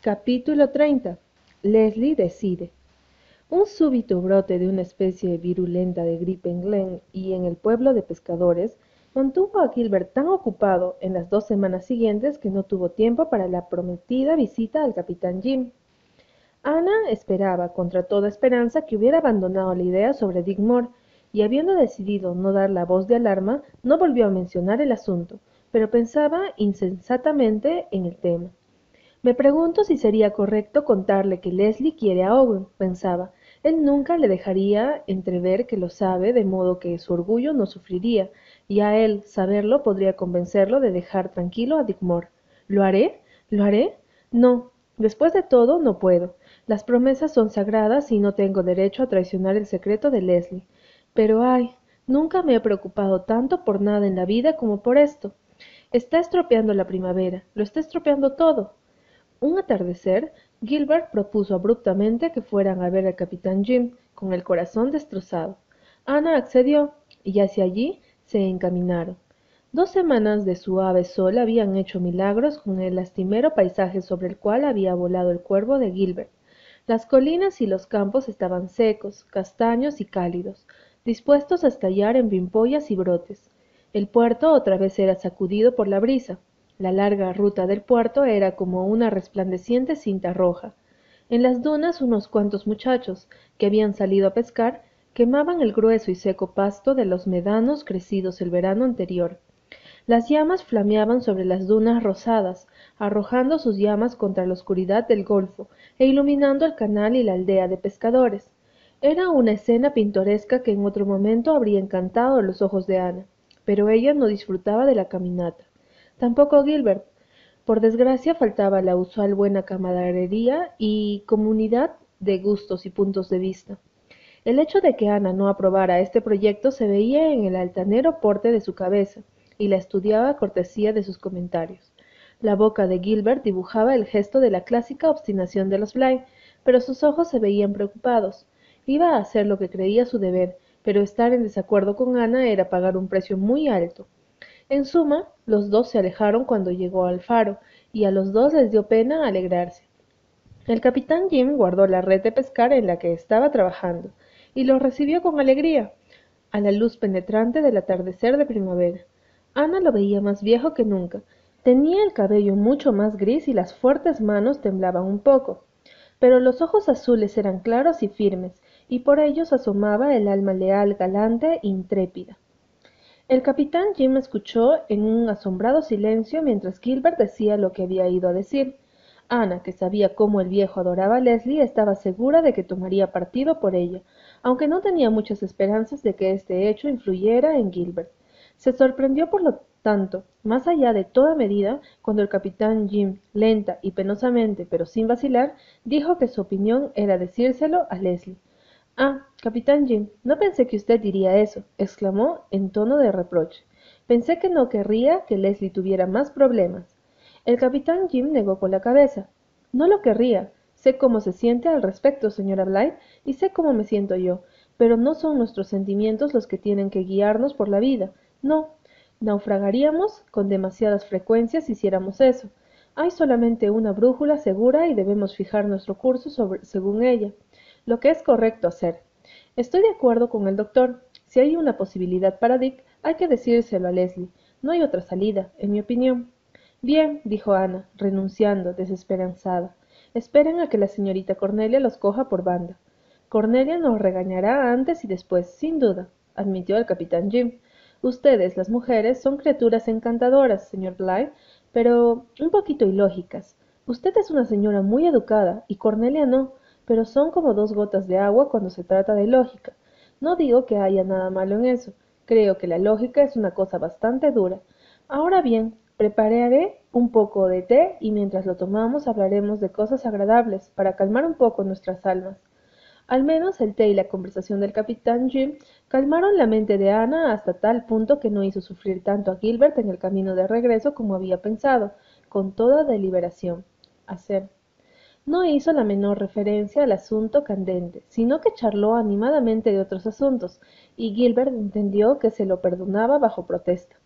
Capítulo 30. Leslie decide. Un súbito brote de una especie virulenta de gripe en Glen y en el pueblo de pescadores mantuvo a Gilbert tan ocupado en las dos semanas siguientes que no tuvo tiempo para la prometida visita al capitán Jim. Ana esperaba, contra toda esperanza, que hubiera abandonado la idea sobre Dick Moore, y habiendo decidido no dar la voz de alarma, no volvió a mencionar el asunto, pero pensaba insensatamente en el tema. Me pregunto si sería correcto contarle que Leslie quiere a Owen, pensaba. Él nunca le dejaría entrever que lo sabe, de modo que su orgullo no sufriría, y a él saberlo podría convencerlo de dejar tranquilo a Dick Moore. ¿Lo haré? ¿Lo haré? No. Después de todo, no puedo. Las promesas son sagradas y no tengo derecho a traicionar el secreto de Leslie. Pero ay, nunca me he preocupado tanto por nada en la vida como por esto. Está estropeando la primavera, lo está estropeando todo. Un atardecer, Gilbert propuso abruptamente que fueran a ver al capitán Jim, con el corazón destrozado. Ana accedió, y hacia allí se encaminaron. Dos semanas de suave sol habían hecho milagros con el lastimero paisaje sobre el cual había volado el cuervo de Gilbert. Las colinas y los campos estaban secos, castaños y cálidos, dispuestos a estallar en pimpollas y brotes. El puerto otra vez era sacudido por la brisa. La larga ruta del puerto era como una resplandeciente cinta roja. En las dunas unos cuantos muchachos, que habían salido a pescar, quemaban el grueso y seco pasto de los médanos crecidos el verano anterior. Las llamas flameaban sobre las dunas rosadas, arrojando sus llamas contra la oscuridad del golfo e iluminando el canal y la aldea de pescadores. Era una escena pintoresca que en otro momento habría encantado los ojos de Ana pero ella no disfrutaba de la caminata. Tampoco Gilbert. Por desgracia faltaba la usual buena camaradería y comunidad de gustos y puntos de vista. El hecho de que Ana no aprobara este proyecto se veía en el altanero porte de su cabeza, y la estudiaba cortesía de sus comentarios. La boca de Gilbert dibujaba el gesto de la clásica obstinación de los Bly, pero sus ojos se veían preocupados. Iba a hacer lo que creía su deber, pero estar en desacuerdo con Ana era pagar un precio muy alto. En suma, los dos se alejaron cuando llegó al faro, y a los dos les dio pena alegrarse. El capitán Jim guardó la red de pescar en la que estaba trabajando, y los recibió con alegría, a la luz penetrante del atardecer de primavera. Ana lo veía más viejo que nunca. Tenía el cabello mucho más gris y las fuertes manos temblaban un poco. Pero los ojos azules eran claros y firmes, y por ellos asomaba el alma leal, galante e intrépida. El capitán Jim escuchó en un asombrado silencio mientras Gilbert decía lo que había ido a decir. Ana, que sabía cómo el viejo adoraba a Leslie, estaba segura de que tomaría partido por ella, aunque no tenía muchas esperanzas de que este hecho influyera en Gilbert. Se sorprendió por lo tanto, más allá de toda medida, cuando el capitán Jim, lenta y penosamente, pero sin vacilar, dijo que su opinión era decírselo a Leslie. Ah, capitán Jim, no pensé que usted diría eso, exclamó en tono de reproche. Pensé que no querría que Leslie tuviera más problemas. El capitán Jim negó con la cabeza. No lo querría. Sé cómo se siente al respecto, señora Blythe, y sé cómo me siento yo, pero no son nuestros sentimientos los que tienen que guiarnos por la vida. No. Naufragaríamos con demasiadas frecuencias si hiciéramos eso. Hay solamente una brújula segura y debemos fijar nuestro curso según ella lo que es correcto hacer. Estoy de acuerdo con el doctor. Si hay una posibilidad para Dick, hay que decírselo a Leslie. No hay otra salida, en mi opinión. Bien, dijo Ana, renunciando, desesperanzada. Esperen a que la señorita Cornelia los coja por banda. Cornelia nos regañará antes y después, sin duda, admitió el capitán Jim. Ustedes, las mujeres, son criaturas encantadoras, señor Blythe, pero un poquito ilógicas. Usted es una señora muy educada y Cornelia no pero son como dos gotas de agua cuando se trata de lógica. No digo que haya nada malo en eso. Creo que la lógica es una cosa bastante dura. Ahora bien, prepararé un poco de té y mientras lo tomamos hablaremos de cosas agradables para calmar un poco nuestras almas. Al menos el té y la conversación del capitán Jim calmaron la mente de Ana hasta tal punto que no hizo sufrir tanto a Gilbert en el camino de regreso como había pensado, con toda deliberación. Hacer no hizo la menor referencia al asunto candente, sino que charló animadamente de otros asuntos, y Gilbert entendió que se lo perdonaba bajo protesta.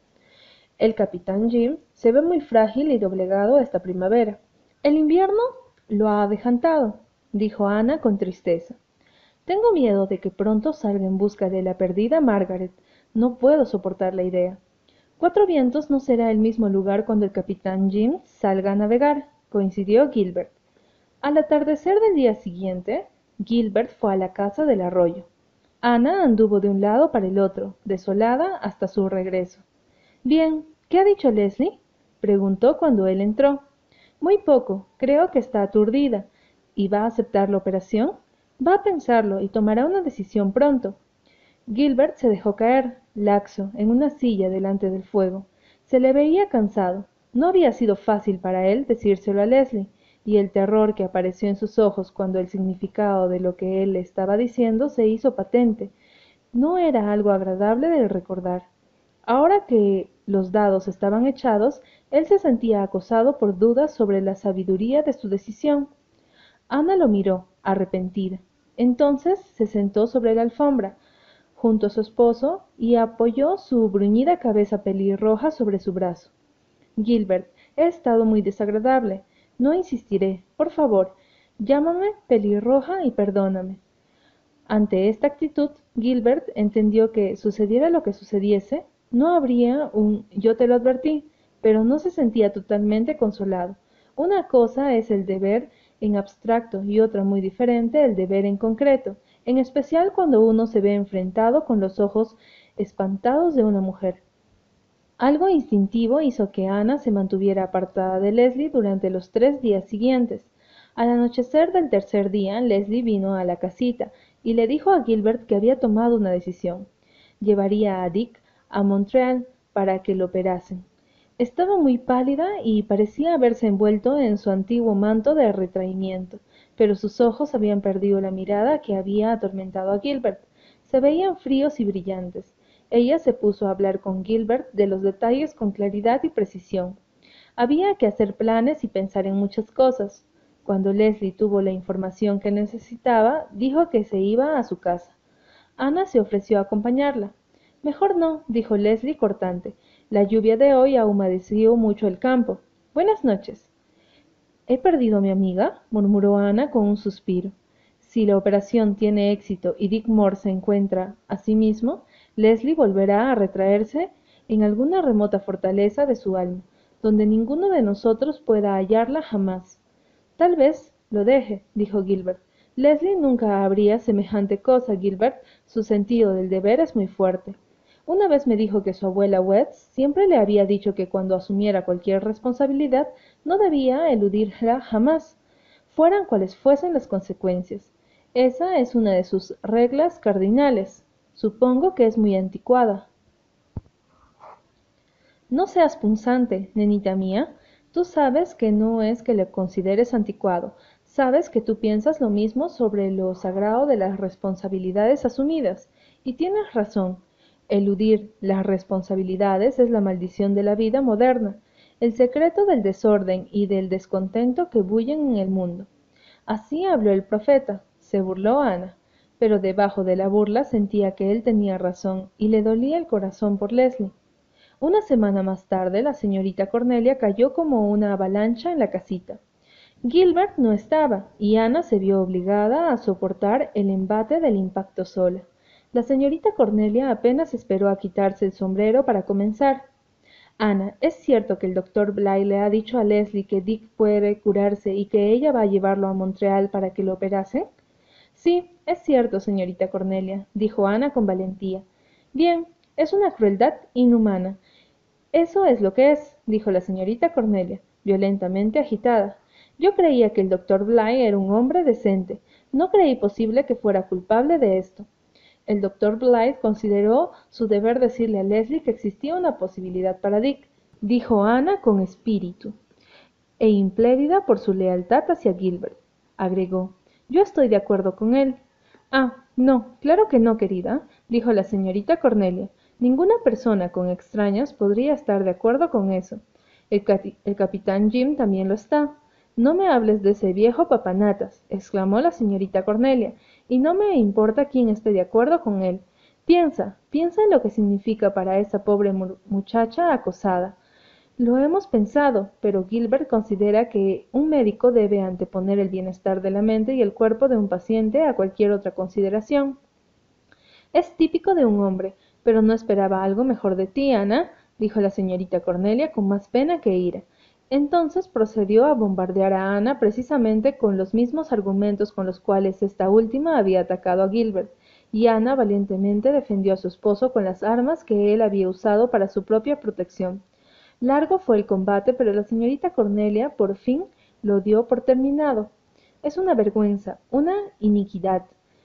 El capitán Jim se ve muy frágil y doblegado esta primavera. El invierno Lo ha avejantado, dijo Ana con tristeza. Tengo miedo de que pronto salga en busca de la perdida Margaret. No puedo soportar la idea. Cuatro Vientos no será el mismo lugar cuando el capitán Jim salga a navegar, coincidió Gilbert. Al atardecer del día siguiente, Gilbert fue a la casa del arroyo. Ana anduvo de un lado para el otro, desolada, hasta su regreso. Bien, ¿qué ha dicho Leslie? preguntó cuando él entró. Muy poco, creo que está aturdida. ¿Y va a aceptar la operación? Va a pensarlo y tomará una decisión pronto. Gilbert se dejó caer, laxo, en una silla delante del fuego. Se le veía cansado. No había sido fácil para él decírselo a Leslie, y el terror que apareció en sus ojos cuando el significado de lo que él le estaba diciendo se hizo patente. No era algo agradable de recordar. Ahora que los dados estaban echados, él se sentía acosado por dudas sobre la sabiduría de su decisión. Ana lo miró, arrepentida. Entonces se sentó sobre la alfombra, junto a su esposo, y apoyó su bruñida cabeza pelirroja sobre su brazo. Gilbert, he estado muy desagradable. No insistiré. Por favor, llámame pelirroja y perdóname. Ante esta actitud, Gilbert entendió que, sucediera lo que sucediese, no habría un yo te lo advertí, pero no se sentía totalmente consolado. Una cosa es el deber en abstracto y otra muy diferente el deber en concreto, en especial cuando uno se ve enfrentado con los ojos espantados de una mujer. Algo instintivo hizo que Ana se mantuviera apartada de Leslie durante los tres días siguientes. Al anochecer del tercer día, Leslie vino a la casita y le dijo a Gilbert que había tomado una decisión. Llevaría a Dick a Montreal para que lo operasen. Estaba muy pálida y parecía haberse envuelto en su antiguo manto de retraimiento, pero sus ojos habían perdido la mirada que había atormentado a Gilbert. Se veían fríos y brillantes. Ella se puso a hablar con Gilbert de los detalles con claridad y precisión. Había que hacer planes y pensar en muchas cosas. Cuando Leslie tuvo la información que necesitaba, dijo que se iba a su casa. Ana se ofreció a acompañarla. Mejor no, dijo Leslie cortante. La lluvia de hoy ha humedecido mucho el campo. Buenas noches. ¿He perdido a mi amiga? murmuró Ana con un suspiro. Si la operación tiene éxito y Dick Moore se encuentra a sí mismo, Leslie volverá a retraerse en alguna remota fortaleza de su alma, donde ninguno de nosotros pueda hallarla jamás. Tal vez lo deje, dijo Gilbert. Leslie nunca habría semejante cosa, Gilbert. Su sentido del deber es muy fuerte. Una vez me dijo que su abuela Wetz siempre le había dicho que cuando asumiera cualquier responsabilidad no debía eludirla jamás, fueran cuales fuesen las consecuencias. Esa es una de sus reglas cardinales. Supongo que es muy anticuada. No seas punzante, nenita mía. Tú sabes que no es que le consideres anticuado, sabes que tú piensas lo mismo sobre lo sagrado de las responsabilidades asumidas, y tienes razón. Eludir las responsabilidades es la maldición de la vida moderna, el secreto del desorden y del descontento que bullen en el mundo. Así habló el profeta, se burló Ana, pero debajo de la burla sentía que él tenía razón y le dolía el corazón por Leslie. Una semana más tarde la señorita Cornelia cayó como una avalancha en la casita. Gilbert no estaba, y Ana se vio obligada a soportar el embate del impacto sola. La señorita Cornelia apenas esperó a quitarse el sombrero para comenzar. Ana, ¿es cierto que el doctor Bly le ha dicho a Leslie que Dick puede curarse y que ella va a llevarlo a Montreal para que lo operase? Sí, es cierto, señorita Cornelia, dijo Ana con valentía. Bien, es una crueldad inhumana. Eso es lo que es, dijo la señorita Cornelia, violentamente agitada. Yo creía que el doctor Bly era un hombre decente. No creí posible que fuera culpable de esto. El doctor Blythe consideró su deber decirle a Leslie que existía una posibilidad para Dick, dijo Ana con espíritu, e implédida por su lealtad hacia Gilbert. Agregó, yo estoy de acuerdo con él. Ah, no, claro que no, querida, dijo la señorita Cornelia. Ninguna persona con extrañas podría estar de acuerdo con eso. El, el capitán Jim también lo está. No me hables de ese viejo papanatas, exclamó la señorita Cornelia, y no me importa quién esté de acuerdo con él. Piensa, piensa en lo que significa para esa pobre muchacha acosada. Lo hemos pensado, pero Gilbert considera que un médico debe anteponer el bienestar de la mente y el cuerpo de un paciente a cualquier otra consideración. Es típico de un hombre, pero no esperaba algo mejor de ti, Ana, dijo la señorita Cornelia con más pena que ira. Entonces procedió a bombardear a Ana precisamente con los mismos argumentos con los cuales esta última había atacado a Gilbert, y Ana valientemente defendió a su esposo con las armas que él había usado para su propia protección. Largo fue el combate, pero la señorita Cornelia por fin lo dio por terminado. Es una vergüenza, una iniquidad,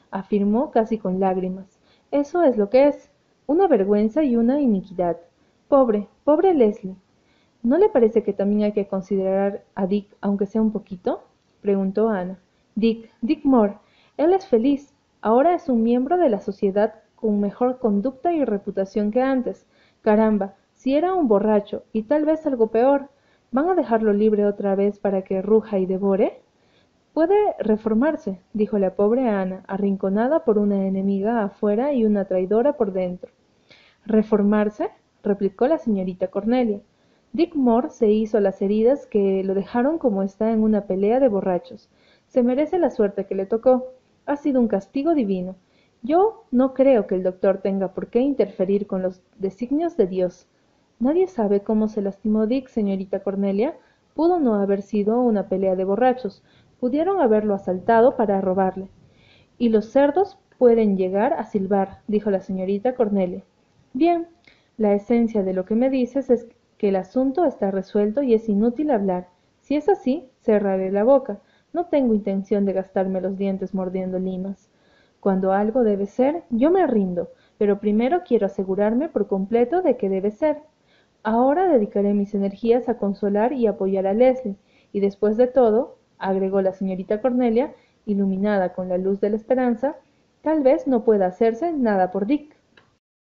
afirmó casi con lágrimas. Eso es lo que es, una vergüenza y una iniquidad. Pobre, pobre Leslie. ¿No le parece que también hay que considerar a Dick, aunque sea un poquito? preguntó Ana. Dick, Dick Moore. Él es feliz. Ahora es un miembro de la sociedad con mejor conducta y reputación que antes. Caramba, si era un borracho, y tal vez algo peor, ¿van a dejarlo libre otra vez para que ruja y devore? Puede reformarse, dijo la pobre Ana, arrinconada por una enemiga afuera y una traidora por dentro. ¿Reformarse? replicó la señorita Cornelia. Dick Moore se hizo las heridas que lo dejaron como está en una pelea de borrachos. Se merece la suerte que le tocó. Ha sido un castigo divino. Yo no creo que el doctor tenga por qué interferir con los designios de Dios. Nadie sabe cómo se lastimó Dick, señorita Cornelia. Pudo no haber sido una pelea de borrachos. Pudieron haberlo asaltado para robarle. Y los cerdos pueden llegar a silbar, dijo la señorita Cornelia. Bien, la esencia de lo que me dices es que el asunto está resuelto y es inútil hablar. Si es así, cerraré la boca. No tengo intención de gastarme los dientes mordiendo limas. Cuando algo debe ser, yo me rindo, pero primero quiero asegurarme por completo de que debe ser. Ahora dedicaré mis energías a consolar y apoyar a Leslie, y después de todo, agregó la señorita Cornelia, iluminada con la luz de la esperanza, tal vez no pueda hacerse nada por Dick.